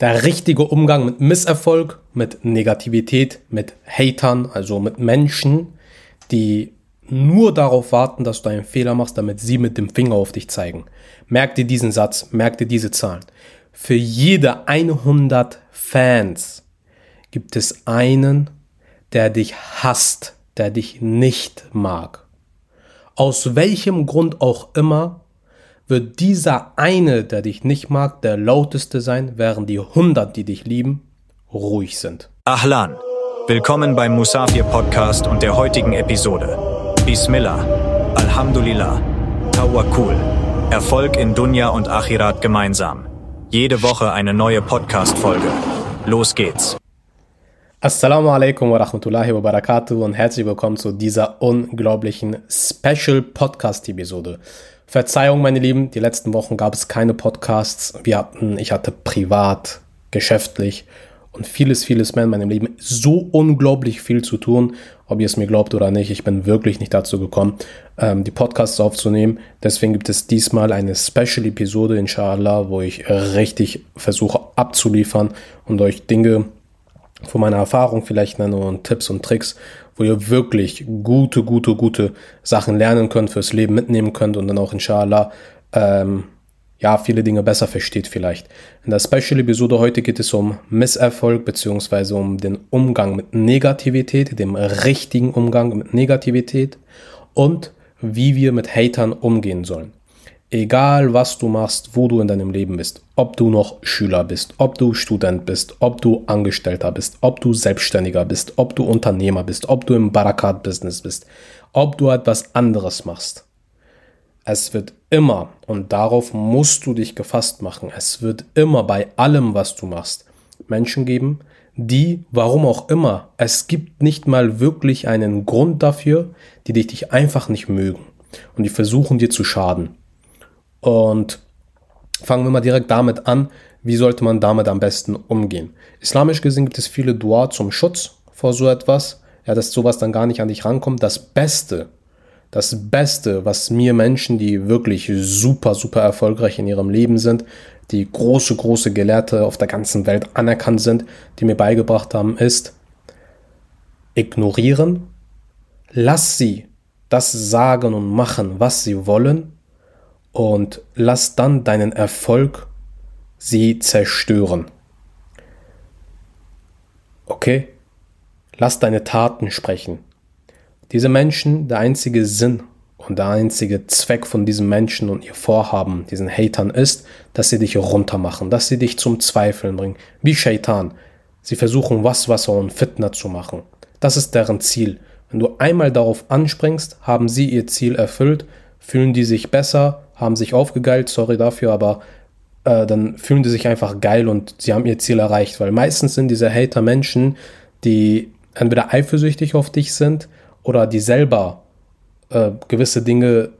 Der richtige Umgang mit Misserfolg, mit Negativität, mit Hatern, also mit Menschen, die nur darauf warten, dass du einen Fehler machst, damit sie mit dem Finger auf dich zeigen. Merk dir diesen Satz, merk dir diese Zahlen. Für jede 100 Fans gibt es einen, der dich hasst, der dich nicht mag. Aus welchem Grund auch immer wird dieser eine, der dich nicht mag, der lauteste sein, während die 100, die dich lieben, ruhig sind. Ahlan. Willkommen beim Musafir Podcast und der heutigen Episode. Bismillah. Alhamdulillah. Tawakkul. Erfolg in Dunya und Akhirat gemeinsam. Jede Woche eine neue Podcast-Folge. Los geht's. Assalamu alaikum wa rahmatullahi wa barakatuh und herzlich willkommen zu dieser unglaublichen Special Podcast Episode. Verzeihung, meine Lieben, die letzten Wochen gab es keine Podcasts. Wir hatten, ich hatte privat, geschäftlich und vieles, vieles mehr in meinem Leben so unglaublich viel zu tun, ob ihr es mir glaubt oder nicht. Ich bin wirklich nicht dazu gekommen, ähm, die Podcasts aufzunehmen. Deswegen gibt es diesmal eine Special-Episode, inshallah, wo ich richtig versuche abzuliefern und euch Dinge von meiner Erfahrung vielleicht nenne und Tipps und Tricks, wo ihr wirklich gute, gute, gute Sachen lernen könnt, fürs Leben mitnehmen könnt und dann auch inshallah ähm, ja, viele Dinge besser versteht vielleicht. In der Special-Episode heute geht es um Misserfolg beziehungsweise um den Umgang mit Negativität, dem richtigen Umgang mit Negativität und wie wir mit Hatern umgehen sollen. Egal was du machst, wo du in deinem Leben bist, ob du noch Schüler bist, ob du Student bist, ob du Angestellter bist, ob du Selbstständiger bist, ob du Unternehmer bist, ob du im Barakat-Business bist, ob du etwas anderes machst. Es wird immer, und darauf musst du dich gefasst machen, es wird immer bei allem, was du machst, Menschen geben, die, warum auch immer, es gibt nicht mal wirklich einen Grund dafür, die dich einfach nicht mögen und die versuchen dir zu schaden. Und fangen wir mal direkt damit an, wie sollte man damit am besten umgehen. Islamisch gesehen gibt es viele Dua zum Schutz vor so etwas, ja, dass sowas dann gar nicht an dich rankommt. Das Beste, das Beste, was mir Menschen, die wirklich super, super erfolgreich in ihrem Leben sind, die große, große Gelehrte auf der ganzen Welt anerkannt sind, die mir beigebracht haben, ist, ignorieren, lass sie das sagen und machen, was sie wollen und lass dann deinen Erfolg sie zerstören. Okay? Lass deine Taten sprechen. Diese Menschen, der einzige Sinn und der einzige Zweck von diesen Menschen und ihr Vorhaben, diesen Hatern, ist, dass sie dich runtermachen, dass sie dich zum Zweifeln bringen. Wie Shaitan. Sie versuchen Waswasser und Fitner zu machen. Das ist deren Ziel. Wenn du einmal darauf anspringst, haben sie ihr Ziel erfüllt, fühlen die sich besser, haben sich aufgegeilt, sorry dafür, aber äh, dann fühlen die sich einfach geil und sie haben ihr Ziel erreicht, weil meistens sind diese Hater Menschen, die entweder eifersüchtig auf dich sind oder die selber äh, gewisse Dinge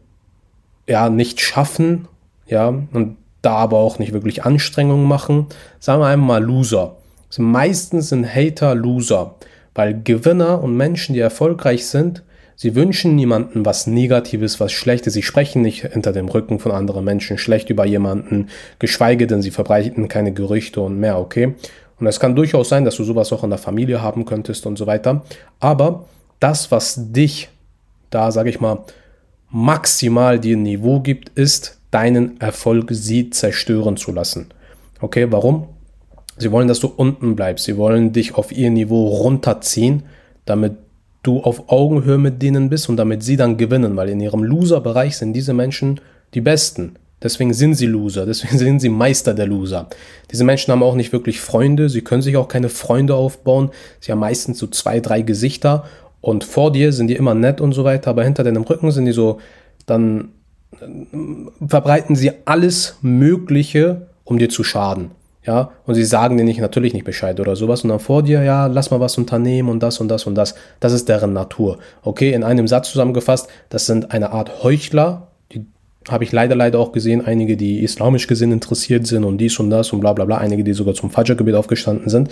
ja nicht schaffen, ja, und da aber auch nicht wirklich Anstrengungen machen. Sagen wir einmal Loser. Also meistens sind Hater Loser, weil Gewinner und Menschen, die erfolgreich sind, Sie wünschen niemandem was Negatives, was Schlechtes. Sie sprechen nicht hinter dem Rücken von anderen Menschen schlecht über jemanden, geschweige denn sie verbreiten keine Gerüchte und mehr, okay? Und es kann durchaus sein, dass du sowas auch in der Familie haben könntest und so weiter. Aber das, was dich da, sage ich mal, maximal dir Niveau gibt, ist, deinen Erfolg sie zerstören zu lassen. Okay, warum? Sie wollen, dass du unten bleibst. Sie wollen dich auf ihr Niveau runterziehen, damit du auf Augenhöhe mit denen bist und damit sie dann gewinnen, weil in ihrem Loser-Bereich sind diese Menschen die Besten. Deswegen sind sie Loser, deswegen sind sie Meister der Loser. Diese Menschen haben auch nicht wirklich Freunde, sie können sich auch keine Freunde aufbauen. Sie haben meistens so zwei, drei Gesichter und vor dir sind die immer nett und so weiter, aber hinter deinem Rücken sind die so, dann äh, verbreiten sie alles Mögliche, um dir zu schaden ja, und sie sagen dir nicht, natürlich nicht Bescheid oder sowas und dann vor dir, ja, lass mal was unternehmen und das und das und das. Das ist deren Natur. Okay, in einem Satz zusammengefasst, das sind eine Art Heuchler, die habe ich leider, leider auch gesehen, einige, die islamisch gesehen interessiert sind und dies und das und bla bla bla, einige, die sogar zum Fajr-Gebet aufgestanden sind.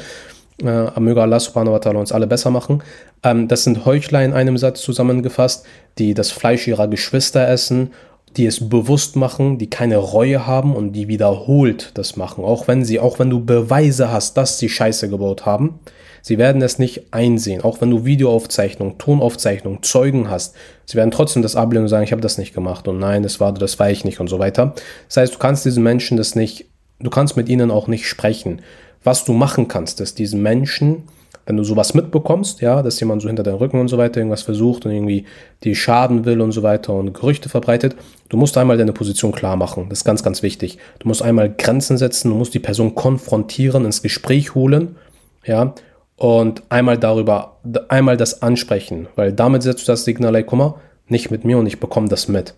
Äh, möge Allah subhanahu wa ta'ala uns alle besser machen. Ähm, das sind Heuchler in einem Satz zusammengefasst, die das Fleisch ihrer Geschwister essen die es bewusst machen, die keine Reue haben und die wiederholt das machen. Auch wenn sie, auch wenn du Beweise hast, dass sie Scheiße gebaut haben, sie werden es nicht einsehen. Auch wenn du Videoaufzeichnung, Tonaufzeichnung, Zeugen hast, sie werden trotzdem das ablehnen und sagen, ich habe das nicht gemacht und nein, das war, das war ich nicht und so weiter. Das heißt, du kannst diesen Menschen das nicht, du kannst mit ihnen auch nicht sprechen. Was du machen kannst, ist diesen Menschen wenn du sowas mitbekommst, ja, dass jemand so hinter deinem Rücken und so weiter irgendwas versucht und irgendwie die schaden will und so weiter und Gerüchte verbreitet, du musst einmal deine Position klar machen. Das ist ganz, ganz wichtig. Du musst einmal Grenzen setzen, du musst die Person konfrontieren, ins Gespräch holen, ja, und einmal darüber, einmal das ansprechen, weil damit setzt du das Signal, ey, guck mal, nicht mit mir und ich bekomme das mit.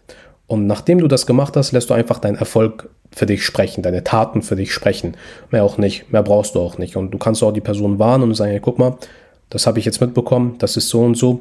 Und nachdem du das gemacht hast, lässt du einfach deinen Erfolg für dich sprechen, deine Taten für dich sprechen. Mehr auch nicht, mehr brauchst du auch nicht. Und du kannst auch die Person warnen und sagen, hey, guck mal, das habe ich jetzt mitbekommen, das ist so und so.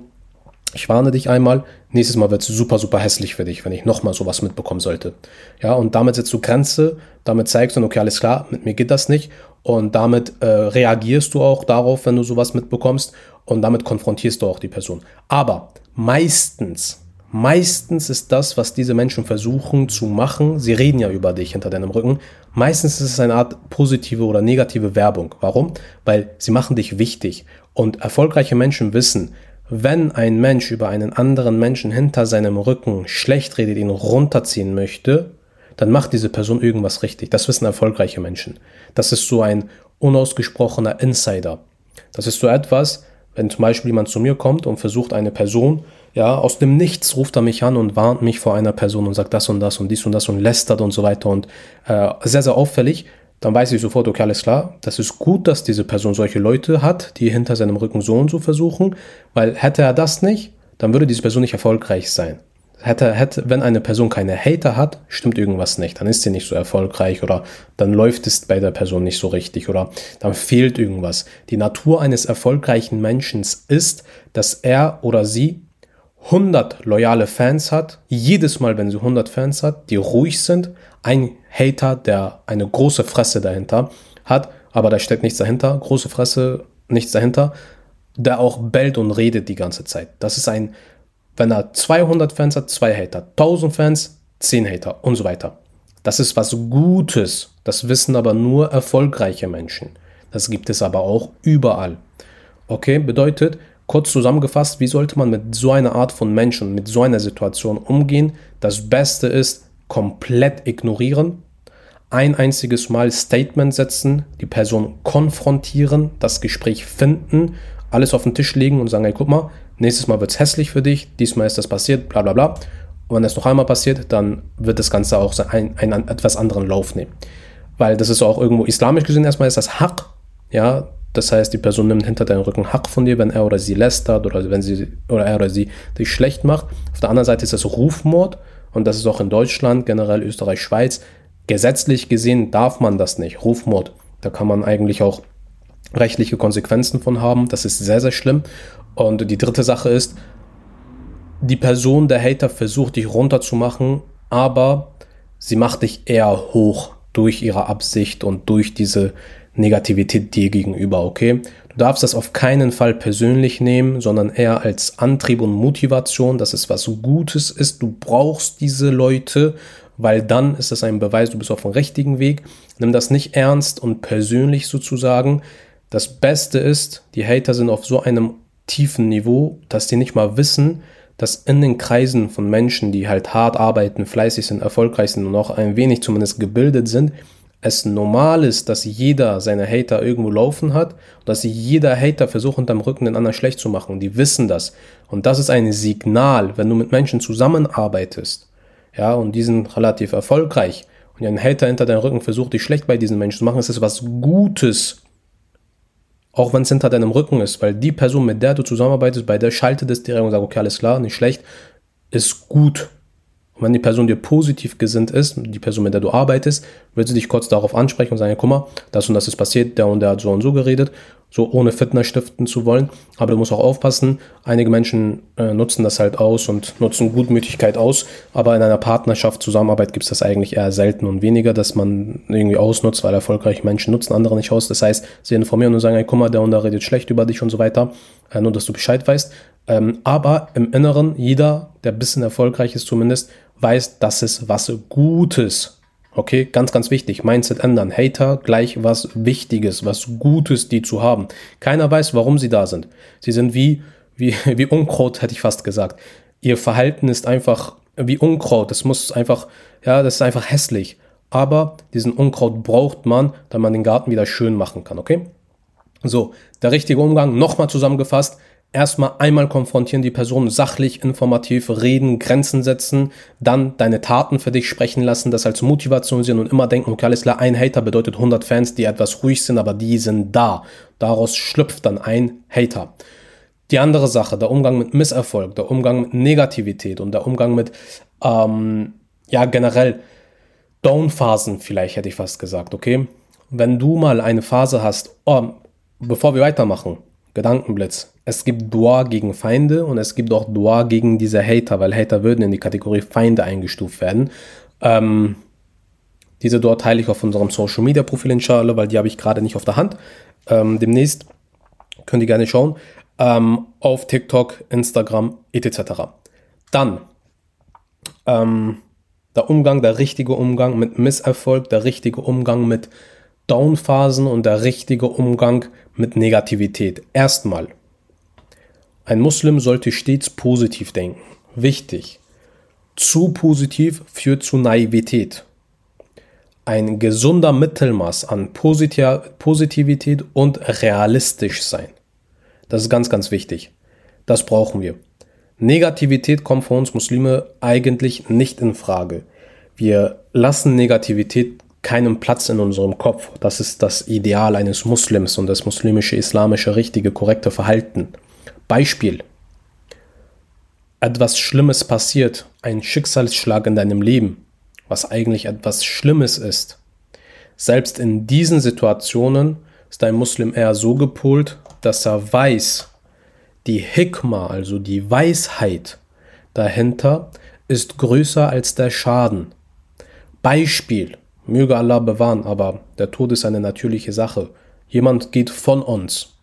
Ich warne dich einmal, nächstes Mal wird es super, super hässlich für dich, wenn ich nochmal sowas mitbekommen sollte. Ja, und damit setzt du Grenze, damit zeigst du, okay, alles klar, mit mir geht das nicht. Und damit äh, reagierst du auch darauf, wenn du sowas mitbekommst. Und damit konfrontierst du auch die Person. Aber meistens, Meistens ist das, was diese Menschen versuchen zu machen, sie reden ja über dich hinter deinem Rücken, meistens ist es eine Art positive oder negative Werbung. Warum? Weil sie machen dich wichtig. Und erfolgreiche Menschen wissen, wenn ein Mensch über einen anderen Menschen hinter seinem Rücken schlecht redet, ihn runterziehen möchte, dann macht diese Person irgendwas richtig. Das wissen erfolgreiche Menschen. Das ist so ein unausgesprochener Insider. Das ist so etwas, wenn zum Beispiel jemand zu mir kommt und versucht, eine Person ja, aus dem Nichts ruft er mich an und warnt mich vor einer Person und sagt das und das und dies und das und lästert und so weiter und äh, sehr, sehr auffällig. Dann weiß ich sofort, okay, alles klar, das ist gut, dass diese Person solche Leute hat, die hinter seinem Rücken so und so versuchen, weil hätte er das nicht, dann würde diese Person nicht erfolgreich sein. Hätte, hätte, wenn eine Person keine Hater hat, stimmt irgendwas nicht. Dann ist sie nicht so erfolgreich oder dann läuft es bei der Person nicht so richtig oder dann fehlt irgendwas. Die Natur eines erfolgreichen Menschen ist, dass er oder sie 100 loyale Fans hat, jedes Mal, wenn sie 100 Fans hat, die ruhig sind, ein Hater, der eine große Fresse dahinter hat, aber da steckt nichts dahinter, große Fresse, nichts dahinter, der auch bellt und redet die ganze Zeit. Das ist ein, wenn er 200 Fans hat, zwei Hater, 1000 Fans, 10 Hater und so weiter. Das ist was Gutes. Das wissen aber nur erfolgreiche Menschen. Das gibt es aber auch überall. Okay, bedeutet, Kurz zusammengefasst, wie sollte man mit so einer Art von Menschen, mit so einer Situation umgehen? Das Beste ist komplett ignorieren, ein einziges Mal Statement setzen, die Person konfrontieren, das Gespräch finden, alles auf den Tisch legen und sagen, hey, guck mal, nächstes Mal wird es hässlich für dich, diesmal ist das passiert, bla bla bla. Und wenn das noch einmal passiert, dann wird das Ganze auch einen, einen etwas anderen Lauf nehmen. Weil das ist auch irgendwo islamisch gesehen erstmal ist das Haq, ja, das heißt, die Person nimmt hinter deinem Rücken Hack von dir, wenn er oder sie lästert oder wenn sie oder er oder sie dich schlecht macht. Auf der anderen Seite ist das Rufmord und das ist auch in Deutschland, generell Österreich, Schweiz. Gesetzlich gesehen darf man das nicht. Rufmord. Da kann man eigentlich auch rechtliche Konsequenzen von haben. Das ist sehr, sehr schlimm. Und die dritte Sache ist, die Person, der Hater, versucht dich runterzumachen, aber sie macht dich eher hoch durch ihre Absicht und durch diese Negativität dir gegenüber, okay? Du darfst das auf keinen Fall persönlich nehmen, sondern eher als Antrieb und Motivation, dass es was Gutes ist. Du brauchst diese Leute, weil dann ist das ein Beweis, du bist auf dem richtigen Weg. Nimm das nicht ernst und persönlich sozusagen. Das Beste ist, die Hater sind auf so einem tiefen Niveau, dass die nicht mal wissen, dass in den Kreisen von Menschen, die halt hart arbeiten, fleißig sind, erfolgreich sind und auch ein wenig zumindest gebildet sind, es normal ist, dass jeder seine Hater irgendwo laufen hat und dass jeder Hater versucht, unterm Rücken den anderen schlecht zu machen. Die wissen das. Und das ist ein Signal, wenn du mit Menschen zusammenarbeitest, ja, und die sind relativ erfolgreich und ein Hater hinter deinem Rücken versucht, dich schlecht bei diesen Menschen zu machen, ist es was Gutes. Auch wenn es hinter deinem Rücken ist, weil die Person, mit der du zusammenarbeitest, bei der schaltet es direkt und sagt, okay, alles klar, nicht schlecht, ist gut. Und wenn die Person dir positiv gesinnt ist, die Person, mit der du arbeitest, wird sie dich kurz darauf ansprechen und sagen, guck mal, das und das ist passiert, der und der hat so und so geredet, so ohne Fitness stiften zu wollen. Aber du musst auch aufpassen, einige Menschen äh, nutzen das halt aus und nutzen Gutmütigkeit aus, aber in einer Partnerschaft, Zusammenarbeit gibt es das eigentlich eher selten und weniger, dass man irgendwie ausnutzt, weil erfolgreiche Menschen nutzen andere nicht aus. Das heißt, sie informieren und sagen, hey, guck mal, der und der redet schlecht über dich und so weiter, äh, nur dass du Bescheid weißt. Ähm, aber im Inneren, jeder, der ein bisschen erfolgreich ist zumindest, weißt, das ist was Gutes. Okay, ganz, ganz wichtig. Mindset ändern. Hater gleich was Wichtiges, was Gutes, die zu haben. Keiner weiß, warum sie da sind. Sie sind wie, wie, wie Unkraut, hätte ich fast gesagt. Ihr Verhalten ist einfach wie Unkraut. Das muss einfach, ja, das ist einfach hässlich. Aber diesen Unkraut braucht man, damit man den Garten wieder schön machen kann, okay? So, der richtige Umgang, nochmal zusammengefasst, erstmal einmal konfrontieren die Person sachlich, informativ reden, Grenzen setzen, dann deine Taten für dich sprechen lassen, das als Motivation sehen und immer denken, okay, alles klar, ein Hater bedeutet 100 Fans, die etwas ruhig sind, aber die sind da. Daraus schlüpft dann ein Hater. Die andere Sache, der Umgang mit Misserfolg, der Umgang mit Negativität und der Umgang mit, ähm, ja, generell Down-Phasen vielleicht, hätte ich fast gesagt, okay? Wenn du mal eine Phase hast, oh, bevor wir weitermachen, Gedankenblitz. Es gibt Dua gegen Feinde und es gibt auch Dua gegen diese Hater, weil Hater würden in die Kategorie Feinde eingestuft werden. Ähm, diese Dua teile ich auf unserem Social Media Profil inshallah, weil die habe ich gerade nicht auf der Hand. Ähm, demnächst könnt ihr gerne schauen. Ähm, auf TikTok, Instagram, etc. Dann ähm, der Umgang, der richtige Umgang mit Misserfolg, der richtige Umgang mit Downphasen und der richtige Umgang mit Negativität. Erstmal, ein Muslim sollte stets positiv denken. Wichtig. Zu positiv führt zu Naivität. Ein gesunder Mittelmaß an Positivität und realistisch sein. Das ist ganz, ganz wichtig. Das brauchen wir. Negativität kommt für uns Muslime eigentlich nicht in Frage. Wir lassen Negativität keinen Platz in unserem Kopf. Das ist das Ideal eines Muslims und das muslimische, islamische, richtige, korrekte Verhalten. Beispiel. Etwas Schlimmes passiert, ein Schicksalsschlag in deinem Leben, was eigentlich etwas Schlimmes ist. Selbst in diesen Situationen ist ein Muslim eher so gepolt, dass er weiß, die Hikma, also die Weisheit dahinter, ist größer als der Schaden. Beispiel, möge Allah bewahren, aber der Tod ist eine natürliche Sache. Jemand geht von uns.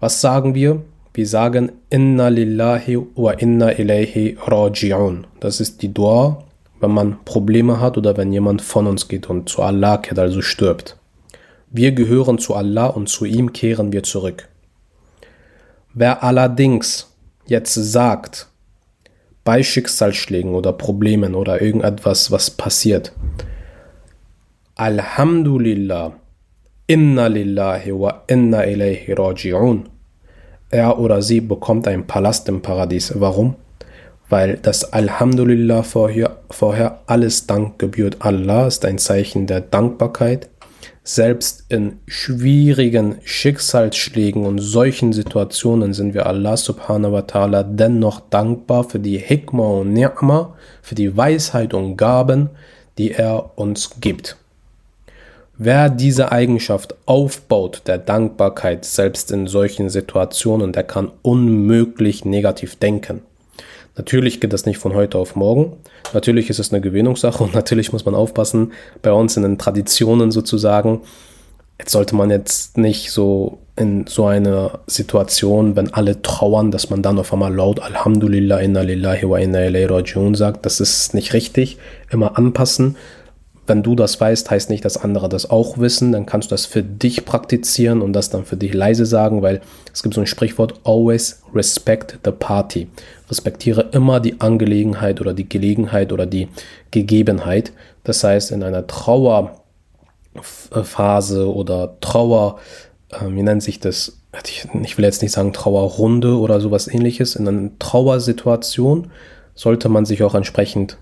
Was sagen wir? Wir sagen Inna lillahi wa inna ilayhi raji'un. Das ist die Dua, wenn man Probleme hat oder wenn jemand von uns geht und zu Allah kehrt, also stirbt. Wir gehören zu Allah und zu ihm kehren wir zurück. Wer allerdings jetzt sagt, bei Schicksalsschlägen oder Problemen oder irgendetwas, was passiert, Alhamdulillah, inna lillahi wa inna ilayhi raji'un. Er oder sie bekommt einen Palast im Paradies. Warum? Weil das Alhamdulillah vorher, vorher alles Dank gebührt Allah ist ein Zeichen der Dankbarkeit selbst in schwierigen Schicksalsschlägen und solchen Situationen sind wir Allah subhanahu wa ta'ala dennoch dankbar für die Hikmah und Ni'ma, für die Weisheit und Gaben, die er uns gibt. Wer diese Eigenschaft aufbaut, der Dankbarkeit selbst in solchen Situationen, der kann unmöglich negativ denken. Natürlich geht das nicht von heute auf morgen. Natürlich ist es eine Gewöhnungssache und natürlich muss man aufpassen, bei uns in den Traditionen sozusagen. Jetzt sollte man jetzt nicht so in so einer Situation, wenn alle trauern, dass man dann auf einmal laut Alhamdulillah, inna lillahi wa inna ilayhi rajiun sagt. Das ist nicht richtig. Immer anpassen, wenn du das weißt, heißt nicht, dass andere das auch wissen. Dann kannst du das für dich praktizieren und das dann für dich leise sagen, weil es gibt so ein Sprichwort, always respect the party. Respektiere immer die Angelegenheit oder die Gelegenheit oder die Gegebenheit. Das heißt, in einer Trauerphase oder Trauer, äh, wie nennt sich das? Ich will jetzt nicht sagen Trauerrunde oder sowas ähnliches. In einer Trauersituation sollte man sich auch entsprechend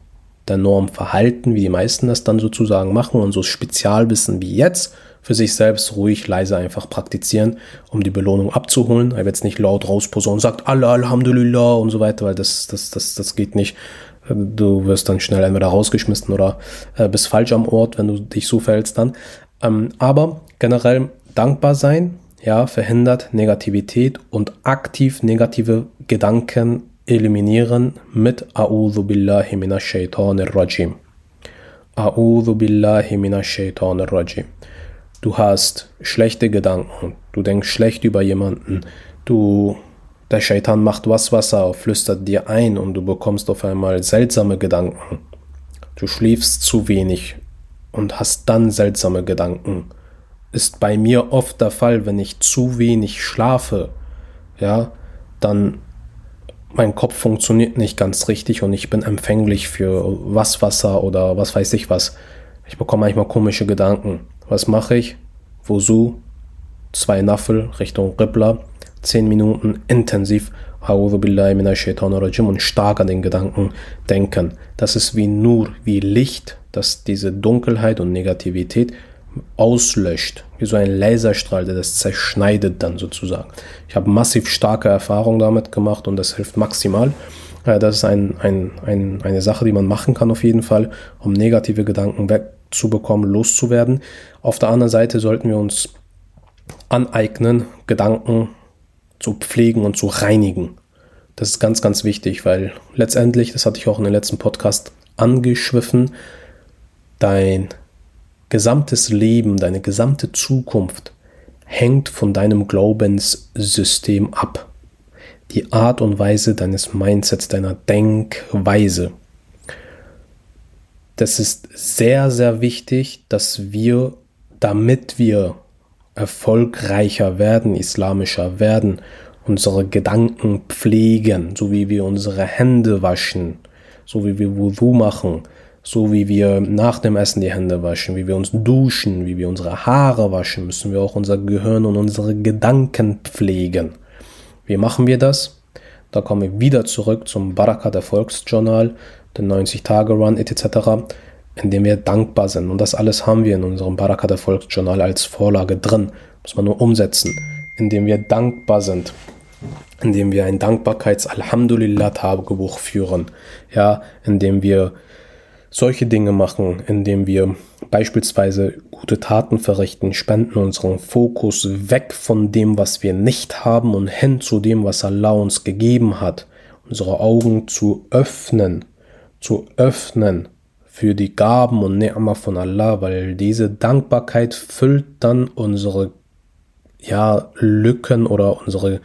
der Norm verhalten, wie die meisten das dann sozusagen machen und so Spezialwissen wie jetzt für sich selbst ruhig, leise einfach praktizieren, um die Belohnung abzuholen. Er wird jetzt nicht laut rausposaunen und sagt Allah, Alhamdulillah und so weiter, weil das, das, das, das geht nicht. Du wirst dann schnell entweder rausgeschmissen oder äh, bist falsch am Ort, wenn du dich so verhältst dann. Ähm, aber generell dankbar sein, ja, verhindert Negativität und aktiv negative Gedanken eliminieren mit A'udhu billahi minash shaitanir rajim. A'udhu billahi minash shaitanir rajim. Du hast schlechte Gedanken, du denkst schlecht über jemanden, du Der Shaitan macht was Wasser, flüstert dir ein und du bekommst auf einmal seltsame Gedanken. Du schläfst zu wenig und hast dann seltsame Gedanken. Ist bei mir oft der Fall, wenn ich zu wenig schlafe, ja, dann mein Kopf funktioniert nicht ganz richtig und ich bin empfänglich für was Wasser oder was weiß ich was. Ich bekomme manchmal komische Gedanken. Was mache ich? Wozu? Zwei Naffel Richtung Rippler, zehn Minuten intensiv und stark an den Gedanken denken. Das ist wie Nur, wie Licht, das diese Dunkelheit und Negativität auslöscht, wie so ein Laserstrahl, der das zerschneidet dann sozusagen. Ich habe massiv starke Erfahrungen damit gemacht und das hilft maximal. Das ist ein, ein, ein, eine Sache, die man machen kann auf jeden Fall, um negative Gedanken wegzubekommen, loszuwerden. Auf der anderen Seite sollten wir uns aneignen, Gedanken zu pflegen und zu reinigen. Das ist ganz, ganz wichtig, weil letztendlich, das hatte ich auch in dem letzten Podcast angeschwiffen, dein gesamtes Leben, deine gesamte Zukunft hängt von deinem Glaubenssystem ab. Die Art und Weise deines Mindsets, deiner Denkweise. Das ist sehr, sehr wichtig, dass wir, damit wir erfolgreicher werden, islamischer werden, unsere Gedanken pflegen, so wie wir unsere Hände waschen, so wie wir Wudu machen, so wie wir nach dem Essen die Hände waschen, wie wir uns duschen, wie wir unsere Haare waschen, müssen wir auch unser Gehirn und unsere Gedanken pflegen. Wie machen wir das? Da kommen wir wieder zurück zum Barakat Erfolgsjournal, den 90-Tage-Run etc., indem wir dankbar sind. Und das alles haben wir in unserem Barakat Erfolgsjournal als Vorlage drin. Muss man nur umsetzen, indem wir dankbar sind indem wir ein Dankbarkeits-Alhamdulillah-Tagebuch führen, ja, indem wir solche Dinge machen, indem wir beispielsweise gute Taten verrichten, spenden unseren Fokus weg von dem, was wir nicht haben und hin zu dem, was Allah uns gegeben hat, unsere Augen zu öffnen, zu öffnen für die Gaben und Ni'mah von Allah, weil diese Dankbarkeit füllt dann unsere ja, Lücken oder unsere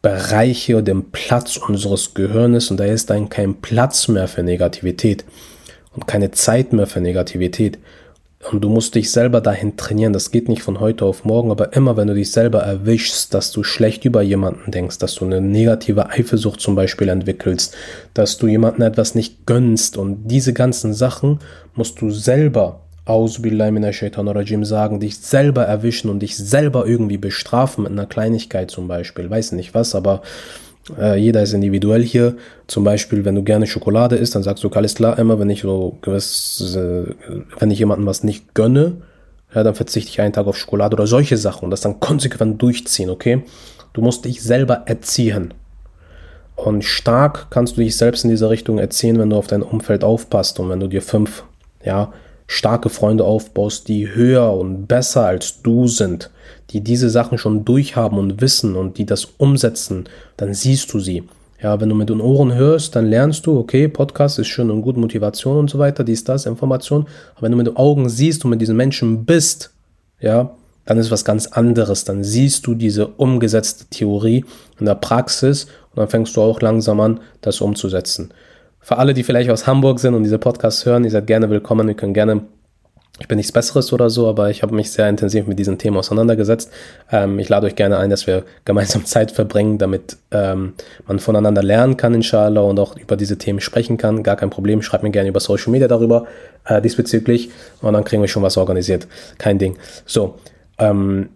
Bereiche, den Platz unseres Gehirnes und da ist dann kein Platz mehr für Negativität und keine Zeit mehr für Negativität. Und du musst dich selber dahin trainieren. Das geht nicht von heute auf morgen, aber immer wenn du dich selber erwischst, dass du schlecht über jemanden denkst, dass du eine negative Eifersucht zum Beispiel entwickelst, dass du jemanden etwas nicht gönnst und diese ganzen Sachen musst du selber Rajim sagen, dich selber erwischen und dich selber irgendwie bestrafen mit einer Kleinigkeit zum Beispiel. Weiß nicht was, aber äh, jeder ist individuell hier. Zum Beispiel, wenn du gerne Schokolade isst, dann sagst du, alles klar, immer wenn ich so gewiss, äh, wenn ich jemandem was nicht gönne, ja, dann verzichte ich einen Tag auf Schokolade oder solche Sachen und das dann konsequent durchziehen, okay? Du musst dich selber erziehen. Und stark kannst du dich selbst in dieser Richtung erziehen, wenn du auf dein Umfeld aufpasst und wenn du dir fünf, ja, starke Freunde aufbaust, die höher und besser als du sind, die diese Sachen schon durchhaben und wissen und die das umsetzen, dann siehst du sie. Ja, wenn du mit den Ohren hörst, dann lernst du, okay, Podcast ist schön und gut, Motivation und so weiter, dies, das, Information. Aber wenn du mit den Augen siehst und mit diesen Menschen bist, ja, dann ist was ganz anderes. Dann siehst du diese umgesetzte Theorie in der Praxis und dann fängst du auch langsam an, das umzusetzen. Für alle, die vielleicht aus Hamburg sind und diese Podcasts hören, ihr seid gerne willkommen. Wir können gerne ich bin nichts Besseres oder so, aber ich habe mich sehr intensiv mit diesem Thema auseinandergesetzt. Ähm, ich lade euch gerne ein, dass wir gemeinsam Zeit verbringen, damit ähm, man voneinander lernen kann, inshallah, und auch über diese Themen sprechen kann. Gar kein Problem, schreibt mir gerne über Social Media darüber äh, diesbezüglich und dann kriegen wir schon was organisiert. Kein Ding. So, ähm,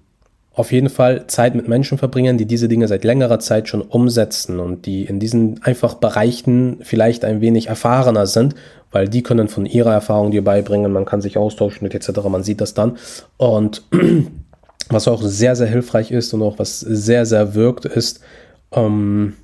auf jeden Fall Zeit mit Menschen verbringen, die diese Dinge seit längerer Zeit schon umsetzen und die in diesen einfach Bereichen vielleicht ein wenig erfahrener sind, weil die können von ihrer Erfahrung dir beibringen, man kann sich austauschen etc., man sieht das dann. Und was auch sehr, sehr hilfreich ist und auch was sehr, sehr wirkt, ist, ähm,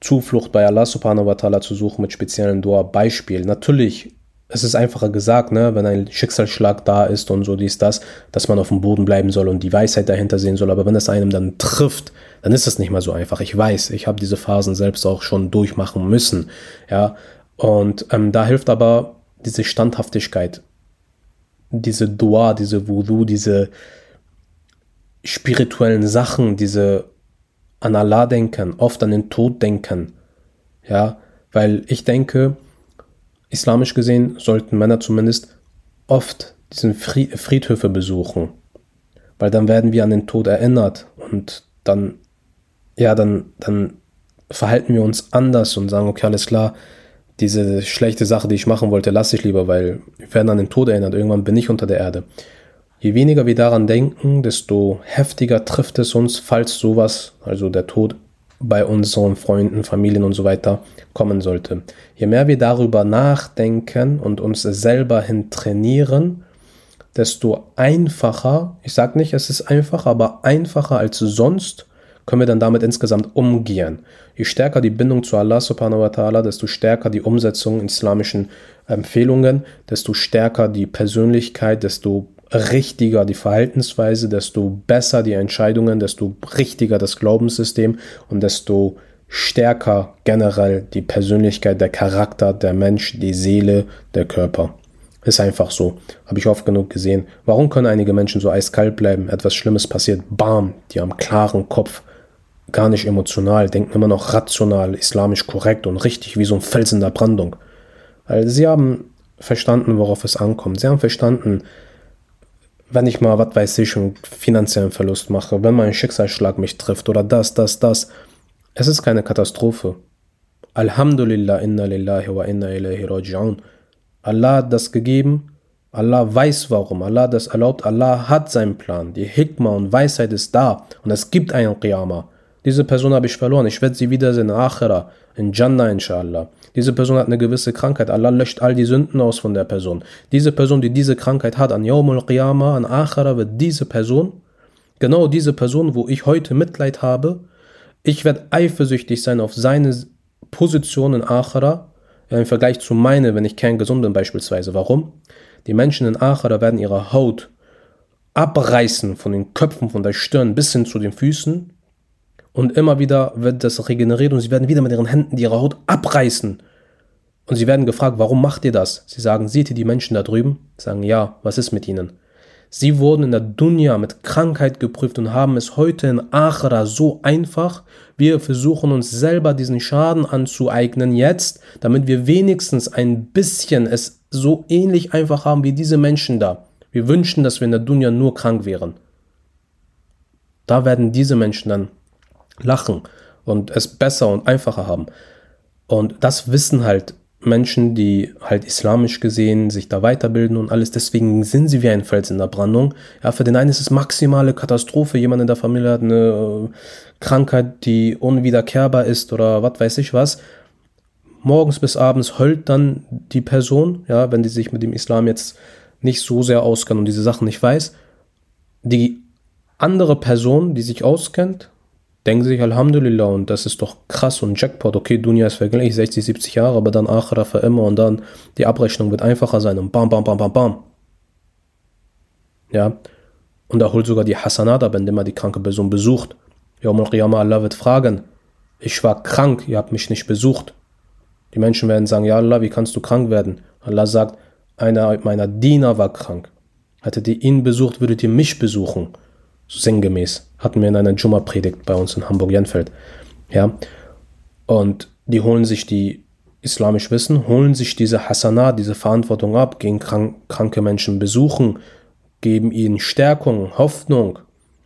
Zuflucht bei Allah subhanahu wa ta'ala zu suchen mit speziellen Dua. Beispiel. Natürlich es ist einfacher gesagt, ne, wenn ein Schicksalsschlag da ist und so dies, das, dass man auf dem Boden bleiben soll und die Weisheit dahinter sehen soll. Aber wenn es einem dann trifft, dann ist es nicht mal so einfach. Ich weiß, ich habe diese Phasen selbst auch schon durchmachen müssen. Ja, und ähm, da hilft aber diese Standhaftigkeit, diese Dua, diese Voodoo, diese spirituellen Sachen, diese an Allah denken, oft an den Tod denken. Ja, weil ich denke, islamisch gesehen sollten Männer zumindest oft diesen Friedhöfe besuchen, weil dann werden wir an den Tod erinnert und dann, ja, dann, dann verhalten wir uns anders und sagen, okay, alles klar, diese schlechte Sache, die ich machen wollte, lasse ich lieber, weil wir werden an den Tod erinnert, irgendwann bin ich unter der Erde. Je weniger wir daran denken, desto heftiger trifft es uns, falls sowas, also der Tod bei unseren Freunden, Familien und so weiter kommen sollte. Je mehr wir darüber nachdenken und uns selber hin trainieren, desto einfacher, ich sage nicht, es ist einfach, aber einfacher als sonst, können wir dann damit insgesamt umgehen. Je stärker die Bindung zu Allah subhanahu wa ta'ala, desto stärker die Umsetzung islamischen Empfehlungen, desto stärker die Persönlichkeit, desto richtiger die Verhaltensweise, desto besser die Entscheidungen, desto richtiger das Glaubenssystem und desto stärker generell die Persönlichkeit, der Charakter, der Mensch, die Seele, der Körper. Ist einfach so. Habe ich oft genug gesehen. Warum können einige Menschen so eiskalt bleiben? Etwas Schlimmes passiert. Bam, die haben klaren Kopf. Gar nicht emotional, denken immer noch rational, islamisch korrekt und richtig wie so ein Fels in der Brandung. Weil sie haben verstanden, worauf es ankommt. Sie haben verstanden, wenn ich mal, was weiß ich, einen finanziellen Verlust mache, wenn mal ein Schicksalsschlag mich trifft oder das, das, das, es ist keine Katastrophe. Alhamdulillah, inna lillahi wa inna ilaihi raji'un. Allah hat das gegeben, Allah weiß warum, Allah das erlaubt, Allah hat seinen Plan. Die Hikmah und Weisheit ist da und es gibt einen Qiyamah. Diese Person habe ich verloren, ich werde sie wiedersehen in Akhira, in Jannah inshallah. Diese Person hat eine gewisse Krankheit. Allah löscht all die Sünden aus von der Person. Diese Person, die diese Krankheit hat, an Yawmul Qiyamah, an Akhira, wird diese Person, genau diese Person, wo ich heute Mitleid habe, ich werde eifersüchtig sein auf seine Position in Akhira, im Vergleich zu meine, wenn ich kerngesund bin beispielsweise. Warum? Die Menschen in Akhira werden ihre Haut abreißen von den Köpfen, von der Stirn bis hin zu den Füßen und immer wieder wird das regeneriert und sie werden wieder mit ihren Händen ihre Haut abreißen. Und sie werden gefragt, warum macht ihr das? Sie sagen, seht ihr die Menschen da drüben? Sie sagen, ja, was ist mit ihnen? Sie wurden in der Dunya mit Krankheit geprüft und haben es heute in Achra so einfach. Wir versuchen uns selber diesen Schaden anzueignen jetzt, damit wir wenigstens ein bisschen es so ähnlich einfach haben wie diese Menschen da. Wir wünschen, dass wir in der Dunya nur krank wären. Da werden diese Menschen dann lachen und es besser und einfacher haben. Und das wissen halt Menschen, die halt islamisch gesehen sich da weiterbilden und alles. Deswegen sind sie wie ein Fels in der Brandung. Ja, für den einen ist es maximale Katastrophe. Jemand in der Familie hat eine äh, Krankheit, die unwiederkehrbar ist oder was weiß ich was. Morgens bis abends heult dann die Person, ja, wenn die sich mit dem Islam jetzt nicht so sehr auskennt und diese Sachen nicht weiß. Die andere Person, die sich auskennt, denken sich Alhamdulillah und das ist doch krass und Jackpot. Okay, Dunja ist vergleich 60, 70 Jahre, aber dann Akhira für immer und dann die Abrechnung wird einfacher sein und bam, bam, bam, bam, bam. Ja, und er holt sogar die Hasanat ab, indem er die kranke Person besucht. Yawm al-Qiyamah, Allah wird fragen, ich war krank, ihr habt mich nicht besucht. Die Menschen werden sagen, ja Allah, wie kannst du krank werden? Allah sagt, einer meiner Diener war krank. Hättet ihr ihn besucht, würdet ihr mich besuchen so sinngemäß. Hatten wir in einer Jumma-Predigt bei uns in Hamburg-Jenfeld. Ja. Und die holen sich die islamisch Wissen, holen sich diese Hasana, diese Verantwortung ab, gehen krank, kranke Menschen besuchen, geben ihnen Stärkung, Hoffnung,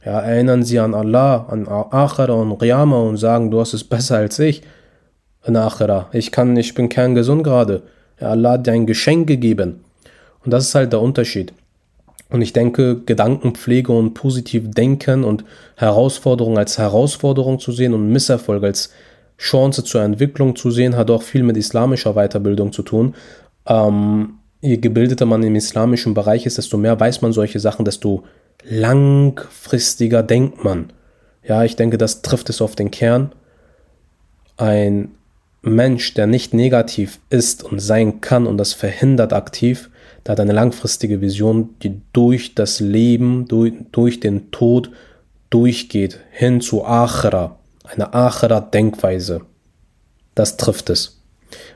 ja, erinnern sie an Allah, an Akhira und Riyama und sagen, du hast es besser als ich in Akhira. Ich kann, ich bin kerngesund gerade. Ja, Allah hat dir ein Geschenk gegeben. Und das ist halt der Unterschied. Und ich denke, Gedankenpflege und positiv denken und Herausforderung als Herausforderung zu sehen und Misserfolg als Chance zur Entwicklung zu sehen, hat auch viel mit islamischer Weiterbildung zu tun. Ähm, je gebildeter man im islamischen Bereich ist, desto mehr weiß man solche Sachen, desto langfristiger denkt man. Ja, ich denke, das trifft es auf den Kern. Ein Mensch, der nicht negativ ist und sein kann und das verhindert aktiv, der hat eine langfristige Vision, die durch das Leben, durch, durch den Tod durchgeht, hin zu Achra, eine Achra-Denkweise. Das trifft es.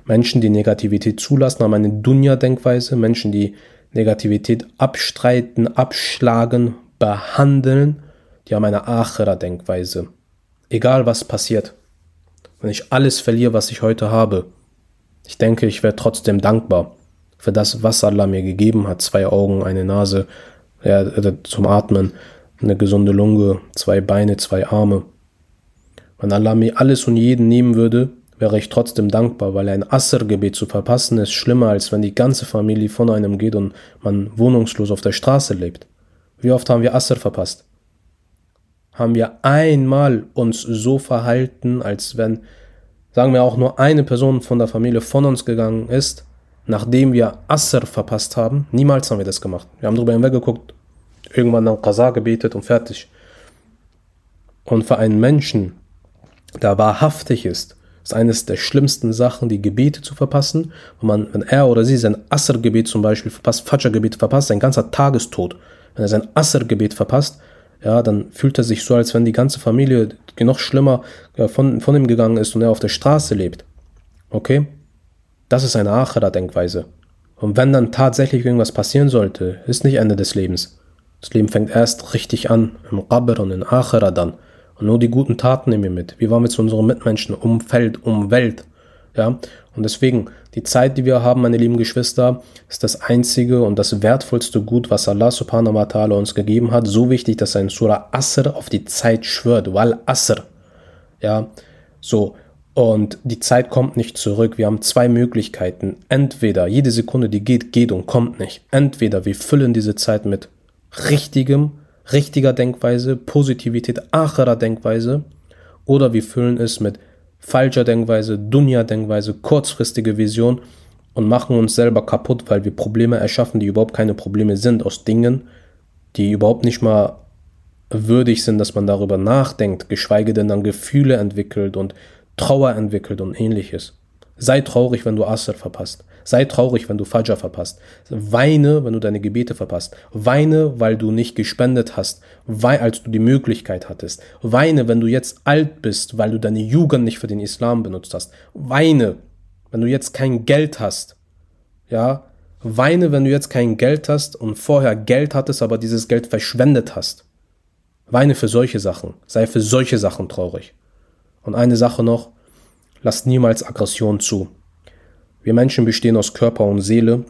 Menschen, die Negativität zulassen, haben eine Dunya-Denkweise. Menschen, die Negativität abstreiten, abschlagen, behandeln, die haben eine Achra-Denkweise. egal was passiert, wenn ich alles verliere, was ich heute habe, ich denke, ich werde trotzdem dankbar für das, was Allah mir gegeben hat. Zwei Augen, eine Nase ja, zum Atmen, eine gesunde Lunge, zwei Beine, zwei Arme. Wenn Allah mir alles und jeden nehmen würde, wäre ich trotzdem dankbar, weil ein Asr-Gebet zu verpassen ist schlimmer, als wenn die ganze Familie von einem geht und man wohnungslos auf der Straße lebt. Wie oft haben wir Asr verpasst? Haben wir einmal uns so verhalten, als wenn, sagen wir auch nur eine Person von der Familie von uns gegangen ist, nachdem wir Asr verpasst haben? Niemals haben wir das gemacht. Wir haben drüber hinweggeguckt, irgendwann dann Qaza gebetet und fertig. Und für einen Menschen, der wahrhaftig ist, ist eines der schlimmsten Sachen, die Gebete zu verpassen. Wenn, man, wenn er oder sie sein Asr-Gebet zum Beispiel verpasst, Fajr-Gebet verpasst, sein ganzer Tagestod. Wenn er sein Asr-Gebet verpasst, ja, dann fühlt er sich so, als wenn die ganze Familie noch schlimmer von, von ihm gegangen ist und er auf der Straße lebt. Okay? Das ist eine Achera-Denkweise. Und wenn dann tatsächlich irgendwas passieren sollte, ist nicht Ende des Lebens. Das Leben fängt erst richtig an, im Qabr und in Achera dann. Und nur die guten Taten nehmen wir mit. Wie waren wir zu unseren Mitmenschen? Umfeld, Umwelt. Ja, und deswegen, die Zeit, die wir haben, meine lieben Geschwister, ist das einzige und das wertvollste Gut, was Allah subhanahu wa ta'ala uns gegeben hat. So wichtig, dass er in Surah Asr auf die Zeit schwört. Wal Asr. Ja, so. Und die Zeit kommt nicht zurück. Wir haben zwei Möglichkeiten. Entweder jede Sekunde, die geht, geht und kommt nicht. Entweder wir füllen diese Zeit mit richtigem, richtiger Denkweise, Positivität, acherer Denkweise, oder wir füllen es mit falscher Denkweise, Dunja-Denkweise, kurzfristige Vision und machen uns selber kaputt, weil wir Probleme erschaffen, die überhaupt keine Probleme sind, aus Dingen, die überhaupt nicht mal würdig sind, dass man darüber nachdenkt, geschweige denn dann Gefühle entwickelt und Trauer entwickelt und ähnliches. Sei traurig, wenn du Asr verpasst. Sei traurig, wenn du Fajr verpasst. Weine, wenn du deine Gebete verpasst. Weine, weil du nicht gespendet hast, weil, als du die Möglichkeit hattest. Weine, wenn du jetzt alt bist, weil du deine Jugend nicht für den Islam benutzt hast. Weine, wenn du jetzt kein Geld hast. Ja, weine, wenn du jetzt kein Geld hast und vorher Geld hattest, aber dieses Geld verschwendet hast. Weine für solche Sachen. Sei für solche Sachen traurig. Und eine Sache noch, lass niemals Aggression zu. Wir Menschen bestehen aus Körper und Seele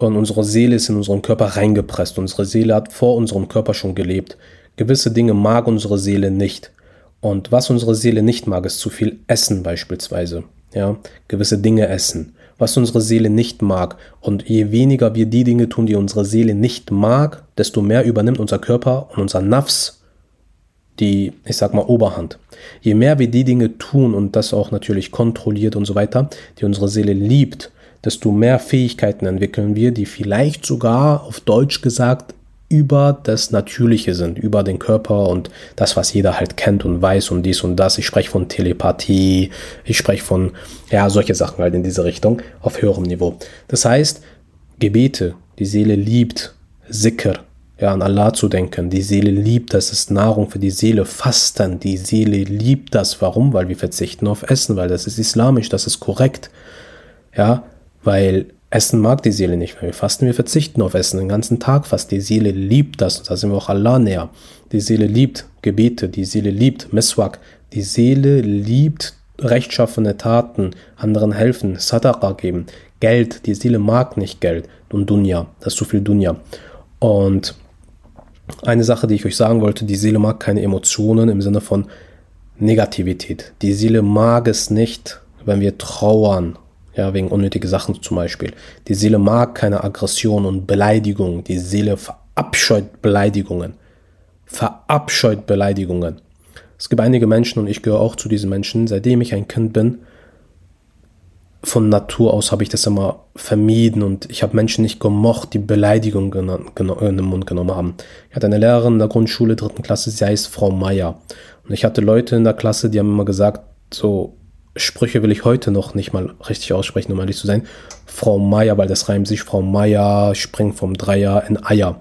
und unsere Seele ist in unseren Körper reingepresst. Unsere Seele hat vor unserem Körper schon gelebt. Gewisse Dinge mag unsere Seele nicht. Und was unsere Seele nicht mag, ist zu viel Essen beispielsweise. Ja, gewisse Dinge essen. Was unsere Seele nicht mag. Und je weniger wir die Dinge tun, die unsere Seele nicht mag, desto mehr übernimmt unser Körper und unser Nafs die, ich sag mal, Oberhand. Je mehr wir die Dinge tun und das auch natürlich kontrolliert und so weiter, die unsere Seele liebt, desto mehr Fähigkeiten entwickeln wir, die vielleicht sogar auf Deutsch gesagt über das Natürliche sind, über den Körper und das, was jeder halt kennt und weiß und dies und das. Ich spreche von Telepathie, ich spreche von, ja, solche Sachen halt in diese Richtung auf höherem Niveau. Das heißt, Gebete, die Seele liebt, Sicker, ja, an Allah zu denken. Die Seele liebt das, ist Nahrung für die Seele. Fasten, die Seele liebt das. Warum? Weil wir verzichten auf Essen, weil das ist islamisch, das ist korrekt. Ja, weil Essen mag die Seele nicht. Wenn wir fasten, wir verzichten auf Essen den ganzen Tag fast. Die Seele liebt das. Und da sind wir auch Allah näher. Die Seele liebt Gebete, die Seele liebt Meswak. Die Seele liebt rechtschaffene Taten, anderen helfen, Sadaqa geben, Geld. Die Seele mag nicht Geld und Dunja. Das ist zu viel Dunja. Und eine Sache, die ich euch sagen wollte, die Seele mag keine Emotionen im Sinne von Negativität. Die Seele mag es nicht, wenn wir trauern, ja, wegen unnötigen Sachen zum Beispiel. Die Seele mag keine Aggression und Beleidigung. Die Seele verabscheut Beleidigungen. Verabscheut Beleidigungen. Es gibt einige Menschen und ich gehöre auch zu diesen Menschen, seitdem ich ein Kind bin, von Natur aus habe ich das immer vermieden und ich habe Menschen nicht gemocht, die Beleidigungen in den Mund genommen haben. Ich hatte eine Lehrerin in der Grundschule, dritten Klasse, sie heißt Frau Meier. Und ich hatte Leute in der Klasse, die haben immer gesagt, so Sprüche will ich heute noch nicht mal richtig aussprechen, um ehrlich zu sein. Frau Meier, weil das reimt sich, Frau Meier springt vom Dreier in Eier.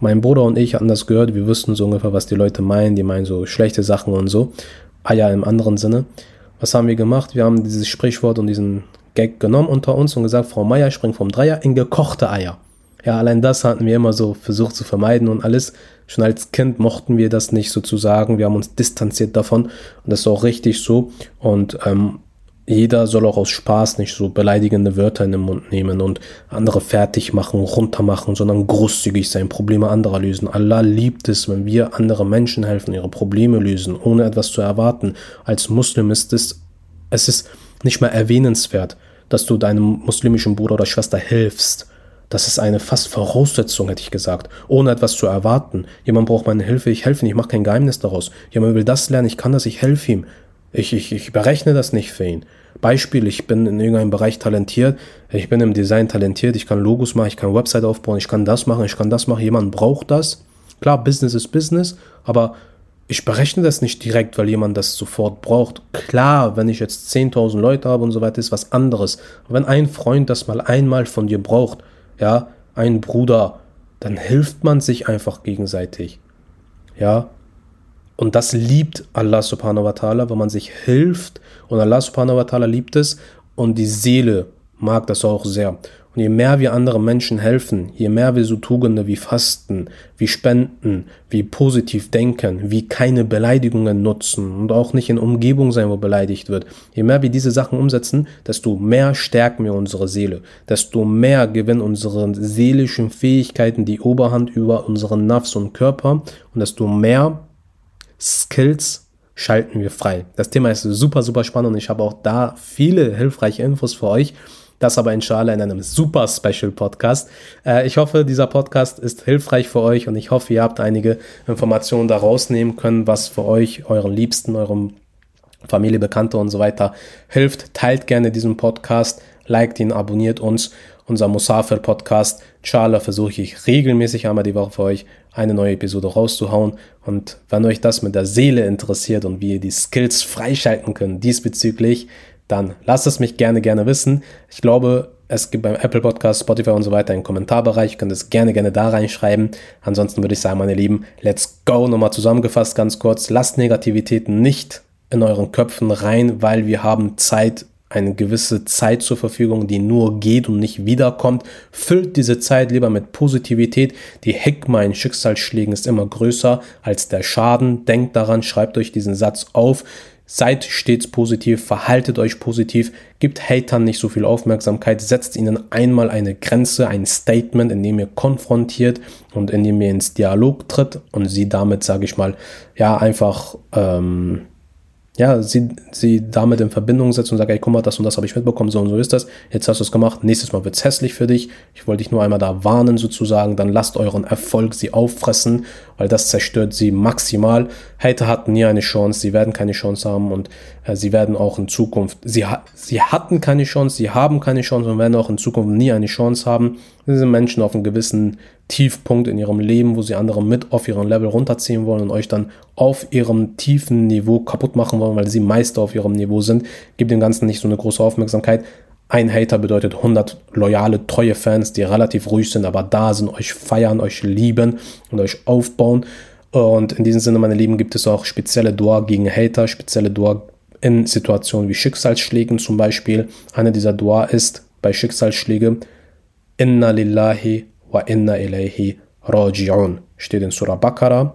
Mein Bruder und ich hatten das gehört, wir wussten so ungefähr, was die Leute meinen, die meinen so schlechte Sachen und so. Eier im anderen Sinne. Was haben wir gemacht? Wir haben dieses Sprichwort und diesen Gag genommen unter uns und gesagt, Frau Meier springt vom Dreier in gekochte Eier. Ja, allein das hatten wir immer so versucht zu vermeiden und alles. Schon als Kind mochten wir das nicht sozusagen. Wir haben uns distanziert davon und das ist auch richtig so. Und ähm, jeder soll auch aus Spaß nicht so beleidigende Wörter in den Mund nehmen und andere fertig machen, runtermachen, sondern großzügig sein, Probleme anderer lösen. Allah liebt es, wenn wir andere Menschen helfen, ihre Probleme lösen, ohne etwas zu erwarten. Als Muslim ist es, es ist nicht mehr erwähnenswert, dass du deinem muslimischen Bruder oder Schwester hilfst das ist eine fast Voraussetzung, hätte ich gesagt, ohne etwas zu erwarten. Jemand braucht meine Hilfe, ich helfe ihm, ich mache kein Geheimnis daraus. Jemand will das lernen, ich kann das, ich helfe ihm. Ich, ich, ich berechne das nicht für ihn. Beispiel, ich bin in irgendeinem Bereich talentiert, ich bin im Design talentiert, ich kann Logos machen, ich kann Website aufbauen, ich kann das machen, ich kann das machen, jemand braucht das. Klar, Business ist Business, aber ich berechne das nicht direkt, weil jemand das sofort braucht. Klar, wenn ich jetzt 10.000 Leute habe und so weiter, ist was anderes. Wenn ein Freund das mal einmal von dir braucht, ja, ein Bruder, dann hilft man sich einfach gegenseitig. Ja, und das liebt Allah subhanahu wa ta'ala, wenn man sich hilft. Und Allah subhanahu wa ta'ala liebt es. Und die Seele mag das auch sehr. Und je mehr wir anderen Menschen helfen, je mehr wir so Tugende wie Fasten, wie Spenden, wie positiv denken, wie keine Beleidigungen nutzen und auch nicht in Umgebung sein, wo beleidigt wird, je mehr wir diese Sachen umsetzen, desto mehr stärken wir unsere Seele, desto mehr gewinnen unsere seelischen Fähigkeiten die Oberhand über unseren Nafs und Körper und desto mehr Skills schalten wir frei. Das Thema ist super, super spannend und ich habe auch da viele hilfreiche Infos für euch. Das aber inshallah in einem super Special Podcast. Äh, ich hoffe, dieser Podcast ist hilfreich für euch und ich hoffe, ihr habt einige Informationen da rausnehmen können, was für euch, euren Liebsten, eurem Familie, Bekannte und so weiter hilft. Teilt gerne diesen Podcast, liked ihn, abonniert uns. Unser Musafir Podcast. Inshallah versuche ich regelmäßig einmal die Woche für euch eine neue Episode rauszuhauen. Und wenn euch das mit der Seele interessiert und wie ihr die Skills freischalten könnt diesbezüglich, dann lasst es mich gerne, gerne wissen. Ich glaube, es gibt beim Apple Podcast, Spotify und so weiter einen Kommentarbereich. Ihr könnt es gerne, gerne da reinschreiben. Ansonsten würde ich sagen, meine Lieben, let's go. Nochmal zusammengefasst ganz kurz. Lasst Negativitäten nicht in euren Köpfen rein, weil wir haben Zeit, eine gewisse Zeit zur Verfügung, die nur geht und nicht wiederkommt. Füllt diese Zeit lieber mit Positivität. Die Hekma in Schicksalsschlägen ist immer größer als der Schaden. Denkt daran, schreibt euch diesen Satz auf. Seid stets positiv, verhaltet euch positiv, gebt Hatern nicht so viel Aufmerksamkeit, setzt ihnen einmal eine Grenze, ein Statement, in dem ihr konfrontiert und in dem ihr ins Dialog tritt und sie damit, sage ich mal, ja, einfach ähm, ja, sie, sie damit in Verbindung setzt und sagt, ey, guck mal, das und das habe ich mitbekommen, so und so ist das, jetzt hast du es gemacht, nächstes Mal wird es hässlich für dich, ich wollte dich nur einmal da warnen sozusagen, dann lasst euren Erfolg sie auffressen, weil das zerstört sie maximal. Hater hatten nie eine Chance, sie werden keine Chance haben und äh, sie werden auch in Zukunft, sie, sie hatten keine Chance, sie haben keine Chance und werden auch in Zukunft nie eine Chance haben. Diese Menschen auf einem gewissen Tiefpunkt in ihrem Leben, wo sie andere mit auf ihrem Level runterziehen wollen und euch dann auf ihrem tiefen Niveau kaputt machen wollen, weil sie Meister auf ihrem Niveau sind. Gebt dem Ganzen nicht so eine große Aufmerksamkeit. Ein Hater bedeutet 100 loyale, treue Fans, die relativ ruhig sind, aber da sind, euch feiern, euch lieben und euch aufbauen. Und in diesem Sinne, meine Lieben, gibt es auch spezielle Dua gegen Hater, spezielle Dua in Situationen wie Schicksalsschlägen zum Beispiel. Eine dieser Dua ist bei Schicksalsschlägen Inna lillahi wa inna ilayhi raji'un. Steht in Surah Baqarah.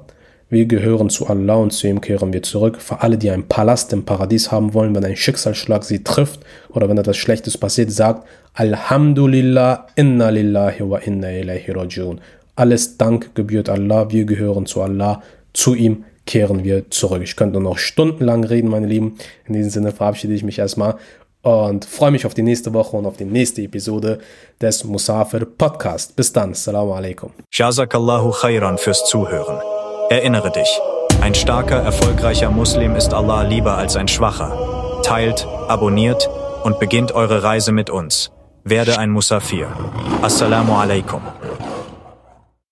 Wir gehören zu Allah und zu ihm kehren wir zurück. Für alle, die einen Palast im Paradies haben wollen, wenn ein Schicksalsschlag sie trifft oder wenn etwas Schlechtes passiert, sagt Alhamdulillah, inna lillahi wa inna ilayhi raji'un. Alles Dank gebührt Allah, wir gehören zu Allah, zu ihm kehren wir zurück. Ich könnte noch stundenlang reden, meine Lieben. In diesem Sinne verabschiede ich mich erstmal und freue mich auf die nächste Woche und auf die nächste Episode des Musafir Podcast. Bis dann. Assalamu alaikum. Jazakallahu khairan fürs Zuhören. Erinnere dich, ein starker, erfolgreicher Muslim ist Allah lieber als ein schwacher. Teilt, abonniert und beginnt eure Reise mit uns. Werde ein Musafir. Assalamu alaikum.